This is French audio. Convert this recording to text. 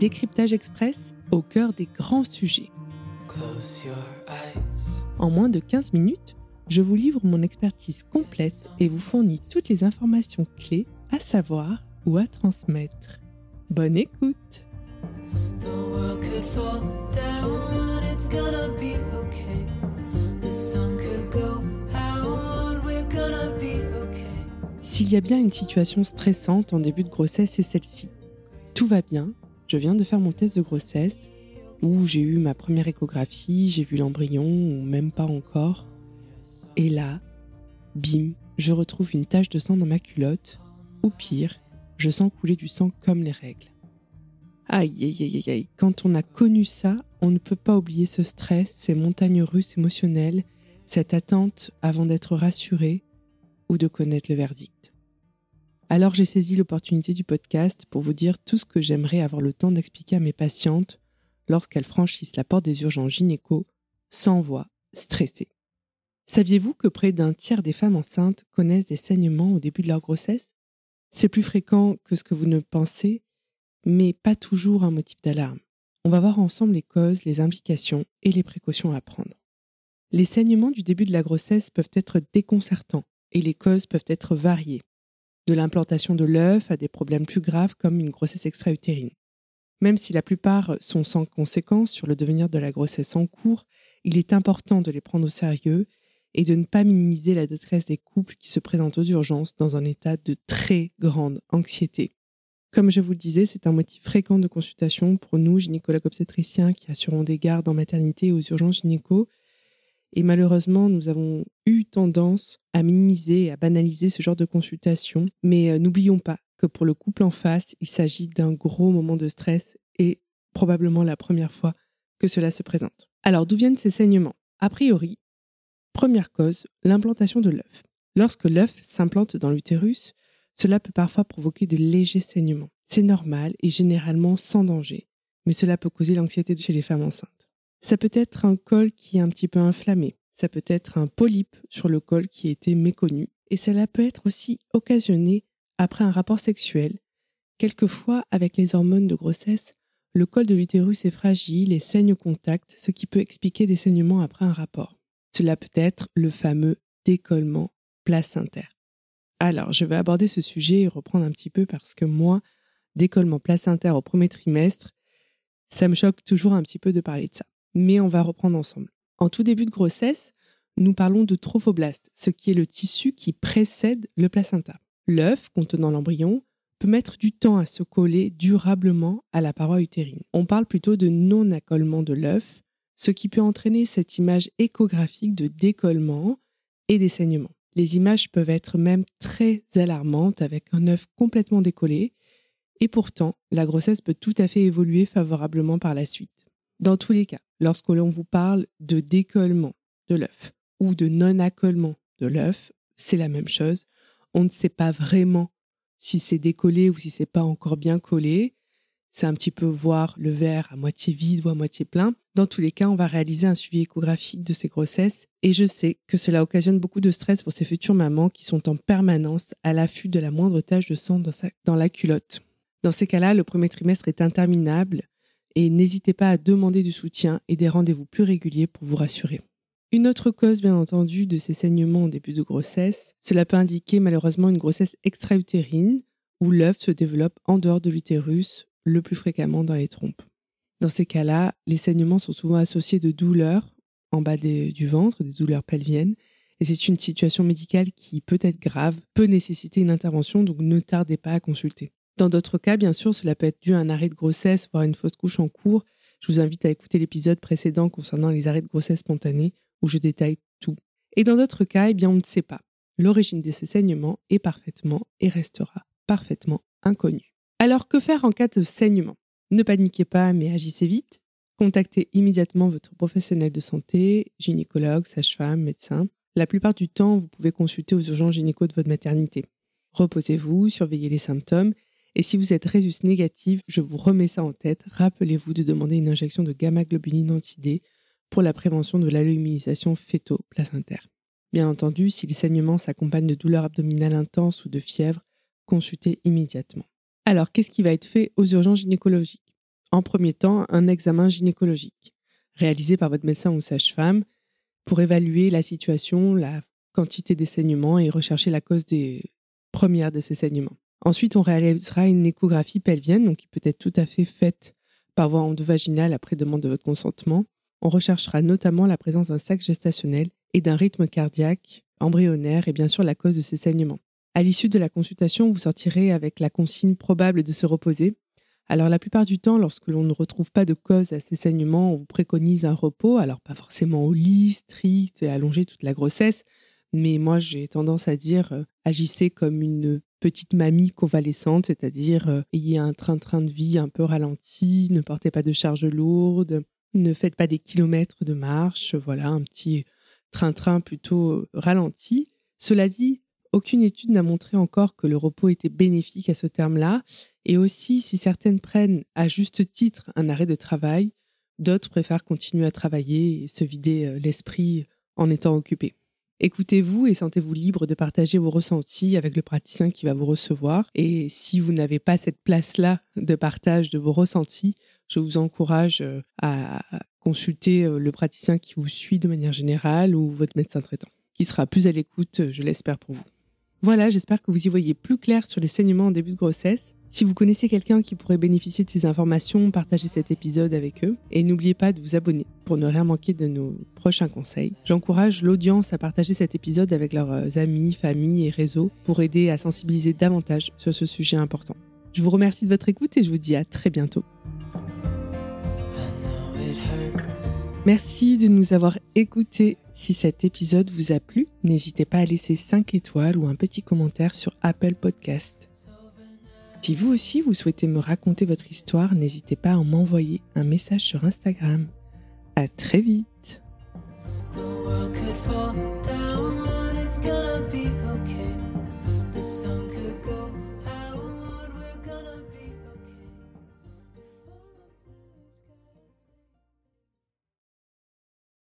Décryptage Express au cœur des grands sujets. En moins de 15 minutes, je vous livre mon expertise complète et vous fournis toutes les informations clés à savoir ou à transmettre. Bonne écoute S'il y a bien une situation stressante en début de grossesse, c'est celle-ci. Tout va bien, je viens de faire mon test de grossesse, où j'ai eu ma première échographie, j'ai vu l'embryon, ou même pas encore. Et là, bim, je retrouve une tache de sang dans ma culotte, ou pire, je sens couler du sang comme les règles. Aïe, aïe, aïe, aïe, quand on a connu ça, on ne peut pas oublier ce stress, ces montagnes russes émotionnelles, cette attente avant d'être rassuré ou de connaître le verdict. Alors j'ai saisi l'opportunité du podcast pour vous dire tout ce que j'aimerais avoir le temps d'expliquer à mes patientes lorsqu'elles franchissent la porte des urgences gynéco sans voix, stressées. Saviez-vous que près d'un tiers des femmes enceintes connaissent des saignements au début de leur grossesse? C'est plus fréquent que ce que vous ne pensez, mais pas toujours un motif d'alarme. On va voir ensemble les causes, les implications et les précautions à prendre. Les saignements du début de la grossesse peuvent être déconcertants et les causes peuvent être variées de l'implantation de l'œuf à des problèmes plus graves comme une grossesse extra-utérine. Même si la plupart sont sans conséquence sur le devenir de la grossesse en cours, il est important de les prendre au sérieux et de ne pas minimiser la détresse des couples qui se présentent aux urgences dans un état de très grande anxiété. Comme je vous le disais, c'est un motif fréquent de consultation pour nous, gynécologues obstétriciens qui assurons des gardes en maternité et aux urgences gynéco, et malheureusement, nous avons eu tendance à minimiser et à banaliser ce genre de consultation. Mais euh, n'oublions pas que pour le couple en face, il s'agit d'un gros moment de stress et probablement la première fois que cela se présente. Alors, d'où viennent ces saignements? A priori, première cause, l'implantation de l'œuf. Lorsque l'œuf s'implante dans l'utérus, cela peut parfois provoquer de légers saignements. C'est normal et généralement sans danger, mais cela peut causer l'anxiété chez les femmes enceintes. Ça peut être un col qui est un petit peu inflammé. Ça peut être un polype sur le col qui a été méconnu. Et cela peut être aussi occasionné après un rapport sexuel. Quelquefois, avec les hormones de grossesse, le col de l'utérus est fragile et saigne au contact, ce qui peut expliquer des saignements après un rapport. Cela peut être le fameux décollement placentaire. Alors, je vais aborder ce sujet et reprendre un petit peu parce que moi, décollement placentaire au premier trimestre, ça me choque toujours un petit peu de parler de ça mais on va reprendre ensemble. En tout début de grossesse, nous parlons de trophoblaste, ce qui est le tissu qui précède le placenta. L'œuf contenant l'embryon peut mettre du temps à se coller durablement à la paroi utérine. On parle plutôt de non-accollement de l'œuf, ce qui peut entraîner cette image échographique de décollement et des saignements. Les images peuvent être même très alarmantes avec un œuf complètement décollé, et pourtant la grossesse peut tout à fait évoluer favorablement par la suite. Dans tous les cas, lorsque l'on vous parle de décollement de l'œuf ou de non-accollement de l'œuf, c'est la même chose. On ne sait pas vraiment si c'est décollé ou si c'est pas encore bien collé. C'est un petit peu voir le verre à moitié vide ou à moitié plein. Dans tous les cas, on va réaliser un suivi échographique de ces grossesses et je sais que cela occasionne beaucoup de stress pour ces futures mamans qui sont en permanence à l'affût de la moindre tache de sang dans, dans la culotte. Dans ces cas-là, le premier trimestre est interminable et n'hésitez pas à demander du soutien et des rendez-vous plus réguliers pour vous rassurer. Une autre cause, bien entendu, de ces saignements au début de grossesse, cela peut indiquer malheureusement une grossesse extra-utérine où l'œuf se développe en dehors de l'utérus, le plus fréquemment dans les trompes. Dans ces cas-là, les saignements sont souvent associés de douleurs en bas du ventre, des douleurs pelviennes, et c'est une situation médicale qui peut être grave, peut nécessiter une intervention, donc ne tardez pas à consulter. Dans d'autres cas, bien sûr, cela peut être dû à un arrêt de grossesse, voire une fausse couche en cours. Je vous invite à écouter l'épisode précédent concernant les arrêts de grossesse spontanés, où je détaille tout. Et dans d'autres cas, eh bien, on ne sait pas. L'origine de ces saignements est parfaitement et restera parfaitement inconnue. Alors, que faire en cas de saignement? Ne paniquez pas, mais agissez vite. Contactez immédiatement votre professionnel de santé, gynécologue, sage-femme, médecin. La plupart du temps, vous pouvez consulter aux urgences gynéco de votre maternité. Reposez-vous, surveillez les symptômes et si vous êtes résus négatif, je vous remets ça en tête. Rappelez-vous de demander une injection de gamma-globuline anti-D pour la prévention de l'alluminisation fœto-placentaire. Bien entendu, si les saignements s'accompagnent de douleurs abdominales intenses ou de fièvre, consultez immédiatement. Alors, qu'est-ce qui va être fait aux urgences gynécologiques? En premier temps un examen gynécologique réalisé par votre médecin ou sage-femme pour évaluer la situation, la quantité des saignements et rechercher la cause des premières de ces saignements. Ensuite, on réalisera une échographie pelvienne, donc qui peut être tout à fait faite par voie endovaginale après demande de votre consentement. On recherchera notamment la présence d'un sac gestationnel et d'un rythme cardiaque embryonnaire et bien sûr la cause de ces saignements. À l'issue de la consultation, vous sortirez avec la consigne probable de se reposer. Alors la plupart du temps, lorsque l'on ne retrouve pas de cause à ces saignements, on vous préconise un repos, alors pas forcément au lit, strict et allongé toute la grossesse, mais moi j'ai tendance à dire euh, agissez comme une petite mamie convalescente, c'est-à-dire euh, ayez un train-train de vie un peu ralenti, ne portez pas de charges lourdes, ne faites pas des kilomètres de marche, voilà, un petit train-train plutôt euh, ralenti. Cela dit, aucune étude n'a montré encore que le repos était bénéfique à ce terme-là, et aussi si certaines prennent à juste titre un arrêt de travail, d'autres préfèrent continuer à travailler et se vider euh, l'esprit en étant occupés. Écoutez-vous et sentez-vous libre de partager vos ressentis avec le praticien qui va vous recevoir. Et si vous n'avez pas cette place-là de partage de vos ressentis, je vous encourage euh, à consulter euh, le praticien qui vous suit de manière générale ou votre médecin traitant, qui sera plus à l'écoute, je l'espère pour vous. Voilà, j'espère que vous y voyez plus clair sur les saignements en début de grossesse. Si vous connaissez quelqu'un qui pourrait bénéficier de ces informations, partagez cet épisode avec eux et n'oubliez pas de vous abonner pour ne rien manquer de nos prochains conseils. J'encourage l'audience à partager cet épisode avec leurs amis, familles et réseaux pour aider à sensibiliser davantage sur ce sujet important. Je vous remercie de votre écoute et je vous dis à très bientôt. Merci de nous avoir écoutés. Si cet épisode vous a plu, n'hésitez pas à laisser 5 étoiles ou un petit commentaire sur Apple Podcast. Si vous aussi vous souhaitez me raconter votre histoire, n'hésitez pas à m'envoyer un message sur Instagram. À très vite